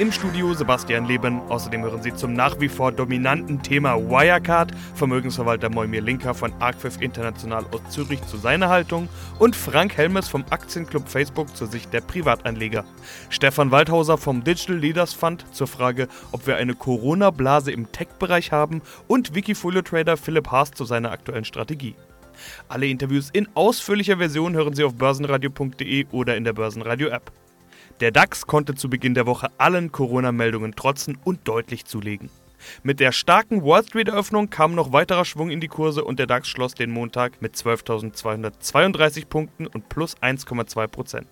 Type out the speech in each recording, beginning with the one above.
Im Studio Sebastian Leben. Außerdem hören Sie zum nach wie vor dominanten Thema Wirecard Vermögensverwalter Moimir Linker von Arcfif International aus Zürich zu seiner Haltung und Frank Helmes vom Aktienclub Facebook zur Sicht der Privatanleger. Stefan Waldhauser vom Digital Leaders Fund zur Frage, ob wir eine Corona-Blase im Tech-Bereich haben und Wikifolio-Trader Philipp Haas zu seiner aktuellen Strategie. Alle Interviews in ausführlicher Version hören Sie auf börsenradio.de oder in der Börsenradio-App. Der DAX konnte zu Beginn der Woche allen Corona-Meldungen trotzen und deutlich zulegen. Mit der starken Wall Street-Eröffnung kam noch weiterer Schwung in die Kurse und der DAX schloss den Montag mit 12.232 Punkten und plus 1,2%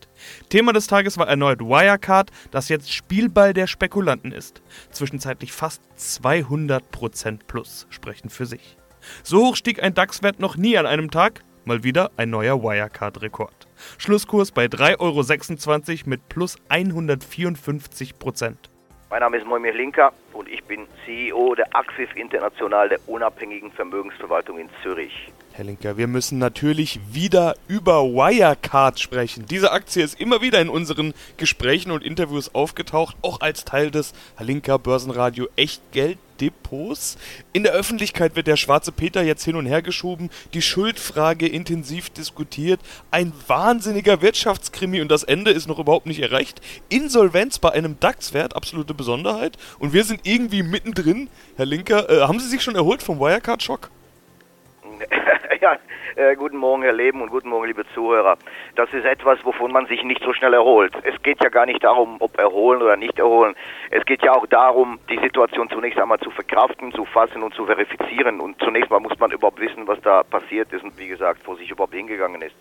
Thema des Tages war erneut Wirecard, das jetzt Spielball der Spekulanten ist. Zwischenzeitlich fast 200% plus sprechen für sich. So hoch stieg ein DAX-Wert noch nie an einem Tag, mal wieder ein neuer Wirecard-Rekord. Schlusskurs bei 3,26 Euro mit plus 154 Prozent. Mein Name ist Moimir Linker und ich bin CEO der Axif International der unabhängigen Vermögensverwaltung in Zürich. Herr Linker, wir müssen natürlich wieder über Wirecard sprechen. Diese Aktie ist immer wieder in unseren Gesprächen und Interviews aufgetaucht, auch als Teil des Herr Linker Börsenradio Echtgeld Depots. In der Öffentlichkeit wird der schwarze Peter jetzt hin und her geschoben, die Schuldfrage intensiv diskutiert, ein wahnsinniger Wirtschaftskrimi und das Ende ist noch überhaupt nicht erreicht. Insolvenz bei einem DAX-Wert, absolute Besonderheit. Und wir sind irgendwie mittendrin. Herr Linker, äh, haben Sie sich schon erholt vom Wirecard-Schock? ja, äh, guten Morgen, Herr Leben, und guten Morgen, liebe Zuhörer. Das ist etwas, wovon man sich nicht so schnell erholt. Es geht ja gar nicht darum, ob erholen oder nicht erholen. Es geht ja auch darum, die Situation zunächst einmal zu verkraften, zu fassen und zu verifizieren. Und zunächst mal muss man überhaupt wissen, was da passiert ist und wie gesagt, wo sich überhaupt hingegangen ist.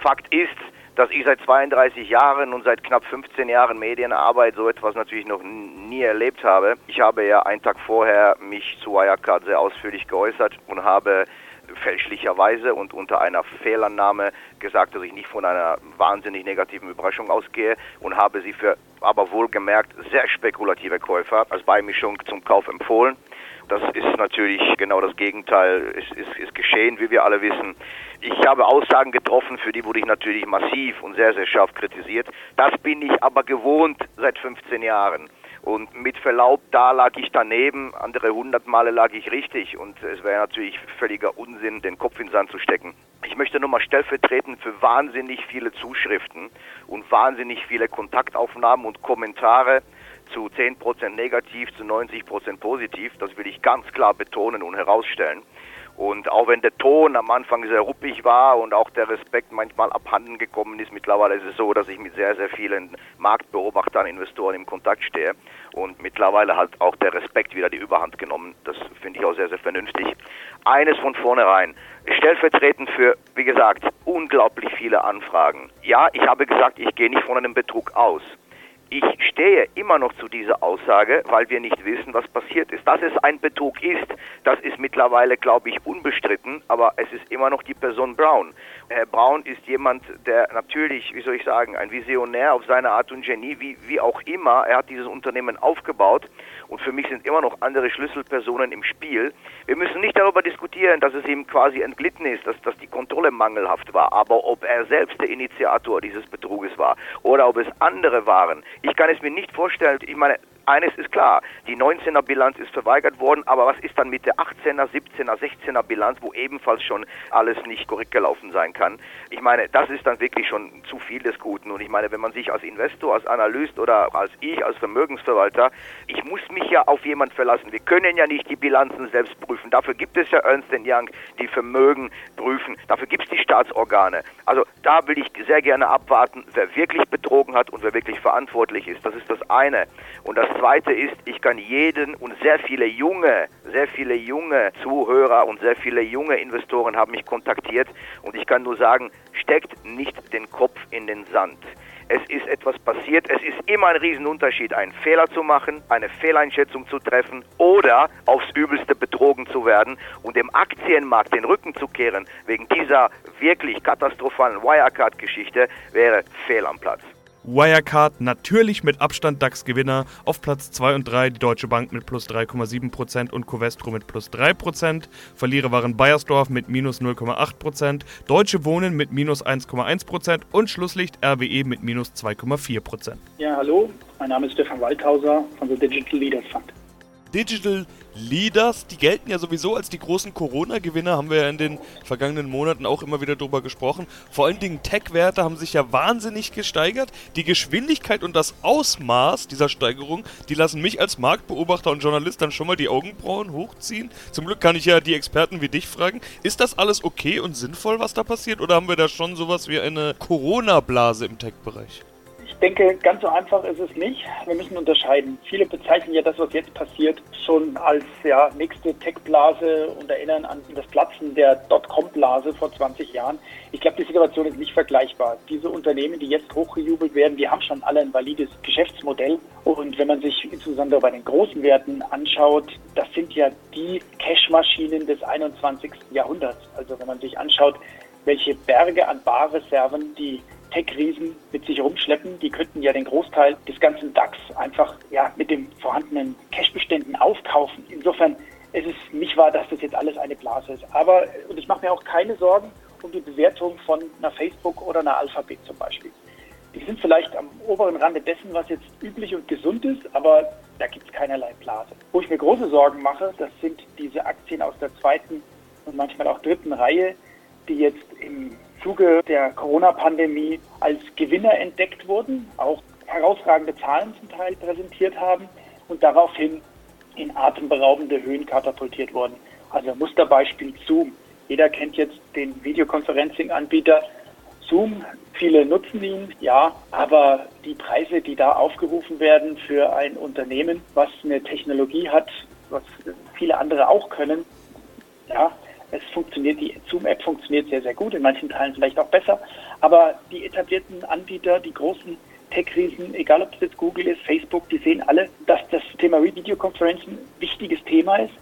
Fakt ist, dass ich seit 32 Jahren und seit knapp 15 Jahren Medienarbeit so etwas natürlich noch nie erlebt habe. Ich habe ja einen Tag vorher mich zu Wirecard sehr ausführlich geäußert und habe fälschlicherweise und unter einer Fehlannahme gesagt, dass ich nicht von einer wahnsinnig negativen Überraschung ausgehe und habe sie für aber wohlgemerkt sehr spekulative Käufer als Beimischung zum Kauf empfohlen. Das ist natürlich genau das Gegenteil, ist, ist, ist geschehen, wie wir alle wissen. Ich habe Aussagen getroffen, für die wurde ich natürlich massiv und sehr, sehr scharf kritisiert. Das bin ich aber gewohnt seit 15 Jahren. Und mit Verlaub, da lag ich daneben, andere hundert Male lag ich richtig und es wäre natürlich völliger Unsinn, den Kopf in den Sand zu stecken. Ich möchte nur mal stellvertretend für wahnsinnig viele Zuschriften und wahnsinnig viele Kontaktaufnahmen und Kommentare zu 10% negativ, zu 90% positiv, das will ich ganz klar betonen und herausstellen. Und auch wenn der Ton am Anfang sehr ruppig war und auch der Respekt manchmal abhanden gekommen ist, mittlerweile ist es so, dass ich mit sehr, sehr vielen Marktbeobachtern, Investoren im Kontakt stehe. Und mittlerweile hat auch der Respekt wieder die Überhand genommen. Das finde ich auch sehr, sehr vernünftig. Eines von vornherein. Stellvertretend für, wie gesagt, unglaublich viele Anfragen. Ja, ich habe gesagt, ich gehe nicht von einem Betrug aus. Ich stehe immer noch zu dieser Aussage, weil wir nicht wissen, was passiert ist. Dass es ein Betrug ist, das ist mittlerweile, glaube ich, unbestritten, aber es ist immer noch die Person Brown. Herr Braun ist jemand, der natürlich, wie soll ich sagen, ein Visionär auf seine Art und Genie, wie, wie auch immer. Er hat dieses Unternehmen aufgebaut und für mich sind immer noch andere Schlüsselpersonen im Spiel. Wir müssen nicht darüber diskutieren, dass es ihm quasi entglitten ist, dass, dass die Kontrolle mangelhaft war, aber ob er selbst der Initiator dieses Betruges war oder ob es andere waren. Ich kann es mir nicht vorstellen. Ich meine, eines ist klar, die 19er Bilanz ist verweigert worden, aber was ist dann mit der 18er, 17er, 16er Bilanz, wo ebenfalls schon alles nicht korrekt gelaufen sein kann? Ich meine, das ist dann wirklich schon zu viel des Guten und ich meine, wenn man sich als Investor, als Analyst oder als ich, als Vermögensverwalter, ich muss mich ja auf jemand verlassen. Wir können ja nicht die Bilanzen selbst prüfen. Dafür gibt es ja Ernst Young, die Vermögen prüfen. Dafür gibt es die Staatsorgane. Also da will ich sehr gerne abwarten, wer wirklich betrogen hat und wer wirklich verantwortlich ist. Das ist das eine. Und das zweite ist, ich kann jeden und sehr viele junge, sehr viele junge Zuhörer und sehr viele junge Investoren haben mich kontaktiert und ich kann nur sagen, steckt nicht den Kopf in den Sand. es ist etwas passiert. Es ist immer ein Riesenunterschied, einen Fehler zu machen, eine Fehleinschätzung zu treffen oder aufs Übelste betrogen zu werden und dem Aktienmarkt den Rücken zu kehren wegen dieser wirklich katastrophalen Wirecard-Geschichte wäre fehl am Platz. Wirecard natürlich mit Abstand DAX-Gewinner. Auf Platz 2 und 3 die Deutsche Bank mit plus 3,7% und Covestro mit plus 3%. Verlierer waren Bayersdorf mit minus 0,8%, Deutsche Wohnen mit minus 1,1% und Schlusslicht RWE mit minus 2,4%. Ja, hallo, mein Name ist Stefan Waldhauser von The Digital Leaders Fund. Digital Leaders, die gelten ja sowieso als die großen Corona-Gewinner, haben wir ja in den vergangenen Monaten auch immer wieder drüber gesprochen. Vor allen Dingen Tech-Werte haben sich ja wahnsinnig gesteigert. Die Geschwindigkeit und das Ausmaß dieser Steigerung, die lassen mich als Marktbeobachter und Journalist dann schon mal die Augenbrauen hochziehen. Zum Glück kann ich ja die Experten wie dich fragen. Ist das alles okay und sinnvoll, was da passiert? Oder haben wir da schon sowas wie eine Corona-Blase im Tech-Bereich? Ich denke, ganz so einfach ist es nicht. Wir müssen unterscheiden. Viele bezeichnen ja das, was jetzt passiert, schon als ja, nächste Tech-Blase und erinnern an das Platzen der Dotcom-Blase vor 20 Jahren. Ich glaube, die Situation ist nicht vergleichbar. Diese Unternehmen, die jetzt hochgejubelt werden, die haben schon alle ein valides Geschäftsmodell. Und wenn man sich insbesondere bei den großen Werten anschaut, das sind ja die Cash-Maschinen des 21. Jahrhunderts. Also wenn man sich anschaut, welche Berge an Barreserven die Tech-Riesen mit sich rumschleppen. Die könnten ja den Großteil des ganzen DAX einfach ja, mit den vorhandenen Cash-Beständen aufkaufen. Insofern ist es nicht wahr, dass das jetzt alles eine Blase ist. Aber, und ich mache mir auch keine Sorgen um die Bewertung von einer Facebook oder einer Alphabet zum Beispiel. Die sind vielleicht am oberen Rande dessen, was jetzt üblich und gesund ist, aber da gibt es keinerlei Blase. Wo ich mir große Sorgen mache, das sind diese Aktien aus der zweiten und manchmal auch dritten Reihe, die jetzt im Zuge der Corona-Pandemie als Gewinner entdeckt wurden, auch herausragende Zahlen zum Teil präsentiert haben und daraufhin in atemberaubende Höhen katapultiert wurden. Also Musterbeispiel Zoom. Jeder kennt jetzt den Videoconferencing-Anbieter Zoom. Viele nutzen ihn, ja, aber die Preise, die da aufgerufen werden für ein Unternehmen, was eine Technologie hat, was viele andere auch können, ja, es funktioniert, die Zoom-App funktioniert sehr, sehr gut, in manchen Teilen vielleicht auch besser. Aber die etablierten Anbieter, die großen Tech-Riesen, egal ob es jetzt Google ist, Facebook, die sehen alle, dass das Thema Videokonferenzen ein wichtiges Thema ist.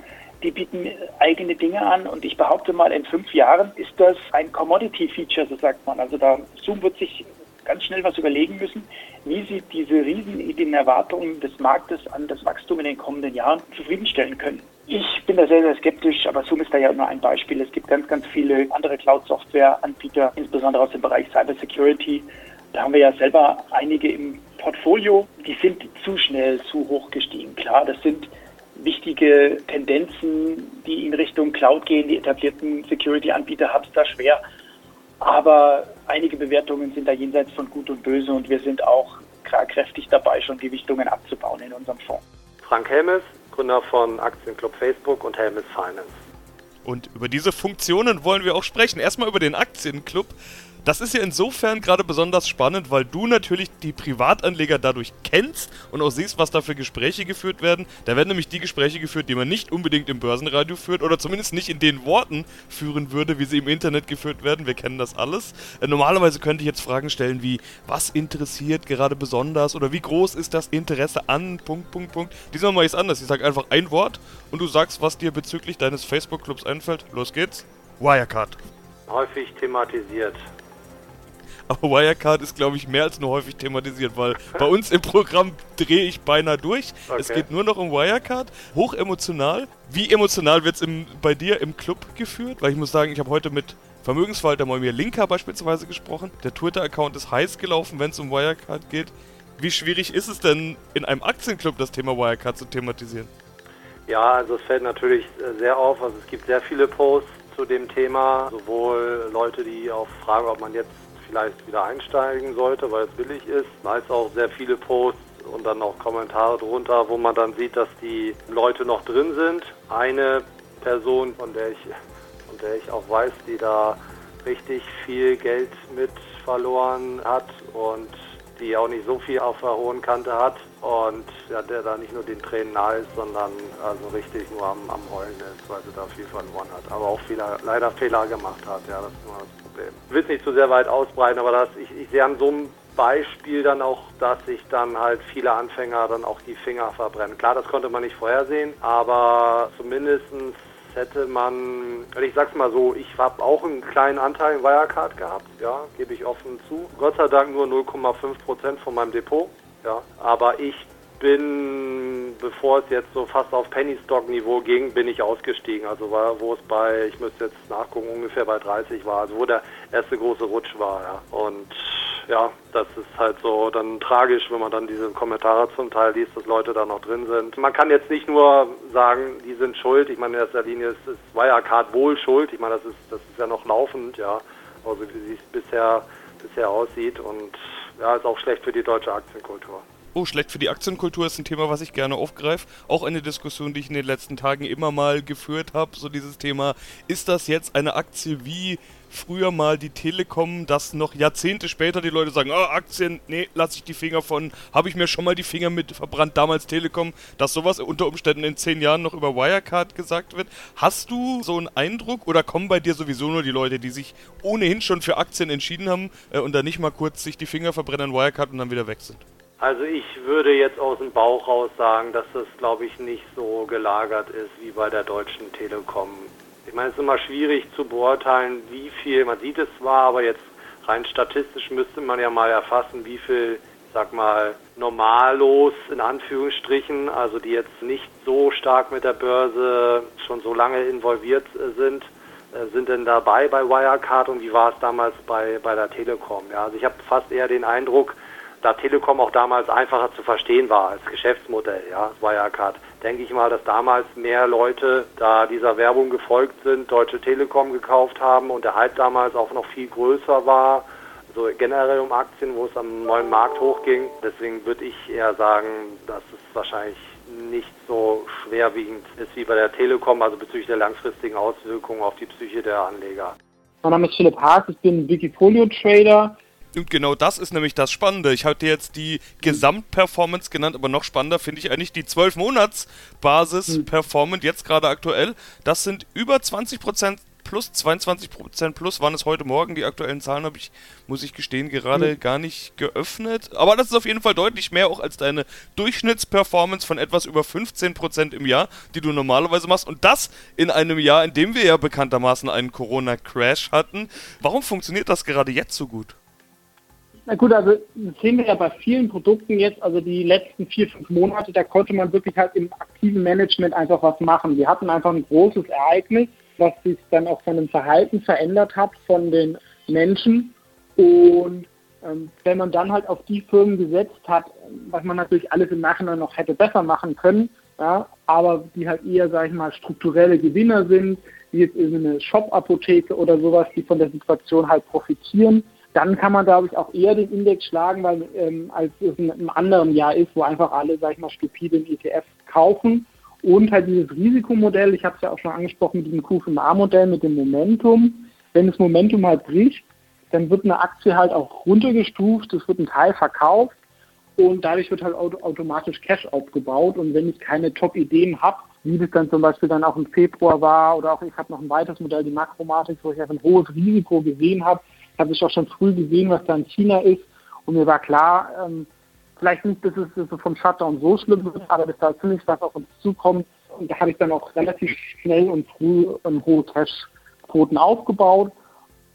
Die bieten eigene Dinge an und ich behaupte mal, in fünf Jahren ist das ein Commodity-Feature, so sagt man. Also da Zoom wird sich ganz schnell was überlegen müssen, wie sie diese riesigen Erwartungen des Marktes an das Wachstum in den kommenden Jahren zufriedenstellen können. Ich bin da sehr, sehr skeptisch, aber Zoom ist da ja nur ein Beispiel. Es gibt ganz, ganz viele andere Cloud-Software-Anbieter, insbesondere aus dem Bereich Cybersecurity. Da haben wir ja selber einige im Portfolio, die sind zu schnell, zu hoch gestiegen. Klar, das sind wichtige Tendenzen, die in Richtung Cloud gehen. Die etablierten Security-Anbieter haben es da schwer. Aber einige Bewertungen sind da jenseits von Gut und Böse und wir sind auch kräftig dabei, schon Gewichtungen abzubauen in unserem Fonds. Frank Helmes, Gründer von Aktienclub Facebook und Helmes Finance. Und über diese Funktionen wollen wir auch sprechen. Erstmal über den Aktienclub. Das ist ja insofern gerade besonders spannend, weil du natürlich die Privatanleger dadurch kennst und auch siehst, was da für Gespräche geführt werden. Da werden nämlich die Gespräche geführt, die man nicht unbedingt im Börsenradio führt oder zumindest nicht in den Worten führen würde, wie sie im Internet geführt werden. Wir kennen das alles. Äh, normalerweise könnte ich jetzt Fragen stellen wie, was interessiert gerade besonders oder wie groß ist das Interesse an, Punkt, Punkt, Punkt. Diesmal mache ich es anders. Ich sage einfach ein Wort und du sagst, was dir bezüglich deines Facebook-Clubs einfällt. Los geht's. Wirecard. Häufig thematisiert. Aber Wirecard ist, glaube ich, mehr als nur häufig thematisiert, weil bei uns im Programm drehe ich beinahe durch. Okay. Es geht nur noch um Wirecard. Hoch emotional. Wie emotional wird es bei dir im Club geführt? Weil ich muss sagen, ich habe heute mit Vermögensverwalter Moimir Linker beispielsweise gesprochen. Der Twitter-Account ist heiß gelaufen, wenn es um Wirecard geht. Wie schwierig ist es denn, in einem Aktienclub das Thema Wirecard zu thematisieren? Ja, also es fällt natürlich äh, sehr auf. Also es gibt sehr viele Posts zu dem Thema. Sowohl Leute, die auch fragen, ob man jetzt vielleicht wieder einsteigen sollte, weil es billig ist. Meist auch sehr viele Posts und dann auch Kommentare drunter, wo man dann sieht, dass die Leute noch drin sind. Eine Person, von der ich, von der ich auch weiß, die da richtig viel Geld mit verloren hat und die auch nicht so viel auf der hohen Kante hat und ja, der da nicht nur den Tränen nahe ist, sondern also richtig nur am, am Heulen ist, weil sie da viel verloren hat, aber auch viele, leider Fehler gemacht hat. Ja, das nur das Problem. Ich will es nicht zu sehr weit ausbreiten, aber das, ich, ich sehe an so einem Beispiel dann auch, dass sich dann halt viele Anfänger dann auch die Finger verbrennen. Klar, das konnte man nicht vorhersehen, aber zumindestens hätte man, ich sag's mal so, ich habe auch einen kleinen Anteil in Wirecard gehabt, ja, gebe ich offen zu. Gott sei Dank nur 0,5 Prozent von meinem Depot, ja, aber ich bin, bevor es jetzt so fast auf Penny Stock Niveau ging, bin ich ausgestiegen. Also war, wo es bei, ich müsste jetzt nachgucken, ungefähr bei 30 war, also wo der erste große Rutsch war, ja. Und ja, das ist halt so dann tragisch, wenn man dann diese Kommentare zum Teil liest, dass Leute da noch drin sind. Man kann jetzt nicht nur sagen, die sind schuld. Ich meine, in erster Linie ist, ist Wirecard wohl schuld. Ich meine, das ist, das ist ja noch laufend, ja. Also wie es bisher, bisher aussieht und ja, ist auch schlecht für die deutsche Aktienkultur. Oh, schlecht für die Aktienkultur ist ein Thema, was ich gerne aufgreife. Auch eine Diskussion, die ich in den letzten Tagen immer mal geführt habe. So dieses Thema, ist das jetzt eine Aktie wie früher mal die Telekom, dass noch Jahrzehnte später die Leute sagen, oh, Aktien, nee, lasse ich die Finger von, habe ich mir schon mal die Finger mit verbrannt, damals Telekom, dass sowas unter Umständen in zehn Jahren noch über Wirecard gesagt wird. Hast du so einen Eindruck oder kommen bei dir sowieso nur die Leute, die sich ohnehin schon für Aktien entschieden haben äh, und dann nicht mal kurz sich die Finger verbrennen an Wirecard und dann wieder weg sind? Also ich würde jetzt aus dem Bauch raus sagen, dass das, glaube ich, nicht so gelagert ist wie bei der Deutschen Telekom. Ich meine, es ist immer schwierig zu beurteilen, wie viel, man sieht es zwar, aber jetzt rein statistisch müsste man ja mal erfassen, wie viel, sag mal, normallos in Anführungsstrichen, also die jetzt nicht so stark mit der Börse schon so lange involviert äh, sind, äh, sind denn dabei bei Wirecard und wie war es damals bei, bei der Telekom? Ja, also ich habe fast eher den Eindruck, da Telekom auch damals einfacher zu verstehen war als Geschäftsmodell, ja, Wirecard, denke ich mal, dass damals mehr Leute da dieser Werbung gefolgt sind, Deutsche Telekom gekauft haben und der Hype damals auch noch viel größer war, so generell um Aktien, wo es am neuen Markt hochging. Deswegen würde ich eher sagen, dass es wahrscheinlich nicht so schwerwiegend ist wie bei der Telekom, also bezüglich der langfristigen Auswirkungen auf die Psyche der Anleger. Mein Name ist Philipp Haas, ich bin Wikifolio-Trader und genau das ist nämlich das Spannende. Ich hatte jetzt die Gesamtperformance genannt, aber noch spannender finde ich eigentlich die 12-Monats-Basis-Performance, jetzt gerade aktuell. Das sind über 20% plus, 22% plus waren es heute Morgen. Die aktuellen Zahlen habe ich, muss ich gestehen, gerade mhm. gar nicht geöffnet. Aber das ist auf jeden Fall deutlich mehr auch als deine Durchschnittsperformance von etwas über 15% im Jahr, die du normalerweise machst. Und das in einem Jahr, in dem wir ja bekanntermaßen einen Corona-Crash hatten. Warum funktioniert das gerade jetzt so gut? Na gut, also das sehen wir ja bei vielen Produkten jetzt, also die letzten vier, fünf Monate, da konnte man wirklich halt im aktiven Management einfach was machen. Wir hatten einfach ein großes Ereignis, was sich dann auch von dem Verhalten verändert hat von den Menschen. Und ähm, wenn man dann halt auf die Firmen gesetzt hat, was man natürlich alles im Nachhinein noch hätte besser machen können, ja, aber die halt eher, sage ich mal, strukturelle Gewinner sind, wie jetzt irgendeine Shop-Apotheke oder sowas, die von der Situation halt profitieren, dann kann man, glaube ich, auch eher den Index schlagen, weil ähm, als es in einem anderen Jahr ist, wo einfach alle, sag ich mal, stupide den ETF kaufen. Und halt dieses Risikomodell, ich habe es ja auch schon angesprochen mit diesem QFMA-Modell, mit dem Momentum. Wenn das Momentum halt bricht, dann wird eine Aktie halt auch runtergestuft, es wird ein Teil verkauft und dadurch wird halt automatisch Cash aufgebaut. Und wenn ich keine Top-Ideen habe, wie das dann zum Beispiel dann auch im Februar war oder auch ich habe noch ein weiteres Modell, die Makromatik, wo ich einfach ein hohes Risiko gesehen habe, habe ich auch schon früh gesehen, was da in China ist. Und mir war klar, ähm, vielleicht nicht, dass es, dass es vom Shutdown so schlimm wird, aber dass da ziemlich was auf uns zukommt. Und da habe ich dann auch relativ schnell und früh ähm, hohe Cash-Quoten aufgebaut.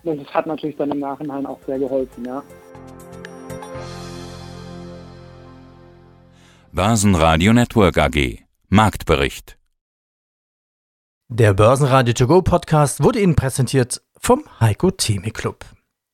Und das hat natürlich dann im Nachhinein auch sehr geholfen, ja. Börsenradio Network AG Marktbericht Der Börsenradio To Go Podcast wurde Ihnen präsentiert vom Heiko Theme Club